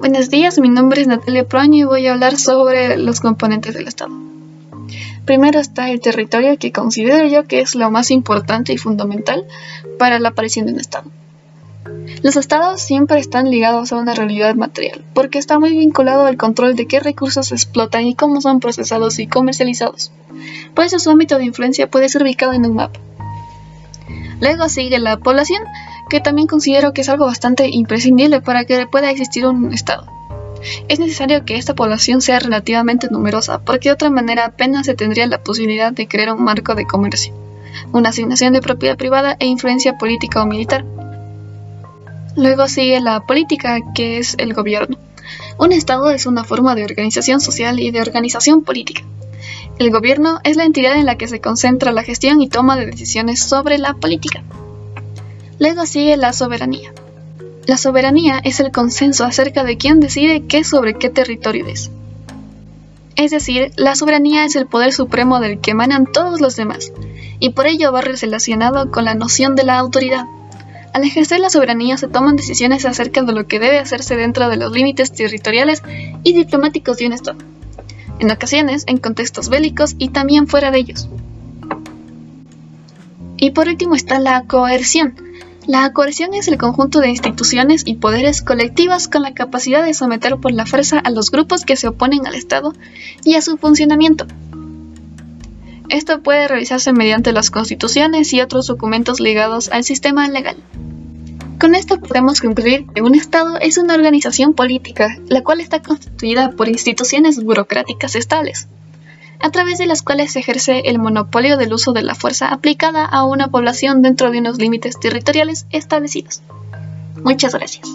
Buenos días, mi nombre es Natalia Proaño y voy a hablar sobre los componentes del Estado. Primero está el territorio que considero yo que es lo más importante y fundamental para la aparición de un Estado. Los estados siempre están ligados a una realidad material, porque está muy vinculado al control de qué recursos se explotan y cómo son procesados y comercializados. Por eso su ámbito de influencia puede ser ubicado en un mapa. Luego sigue la población, que también considero que es algo bastante imprescindible para que pueda existir un Estado. Es necesario que esta población sea relativamente numerosa, porque de otra manera apenas se tendría la posibilidad de crear un marco de comercio, una asignación de propiedad privada e influencia política o militar. Luego sigue la política, que es el gobierno. Un Estado es una forma de organización social y de organización política. El gobierno es la entidad en la que se concentra la gestión y toma de decisiones sobre la política. Luego sigue la soberanía. La soberanía es el consenso acerca de quién decide qué sobre qué territorio es. Es decir, la soberanía es el poder supremo del que emanan todos los demás, y por ello va relacionado con la noción de la autoridad. Al ejercer la soberanía se toman decisiones acerca de lo que debe hacerse dentro de los límites territoriales y diplomáticos de un Estado, en ocasiones en contextos bélicos y también fuera de ellos. Y por último está la coerción. La coerción es el conjunto de instituciones y poderes colectivas con la capacidad de someter por la fuerza a los grupos que se oponen al Estado y a su funcionamiento. Esto puede realizarse mediante las constituciones y otros documentos ligados al sistema legal. Con esto podemos concluir que un Estado es una organización política, la cual está constituida por instituciones burocráticas estables, a través de las cuales se ejerce el monopolio del uso de la fuerza aplicada a una población dentro de unos límites territoriales establecidos. Muchas gracias.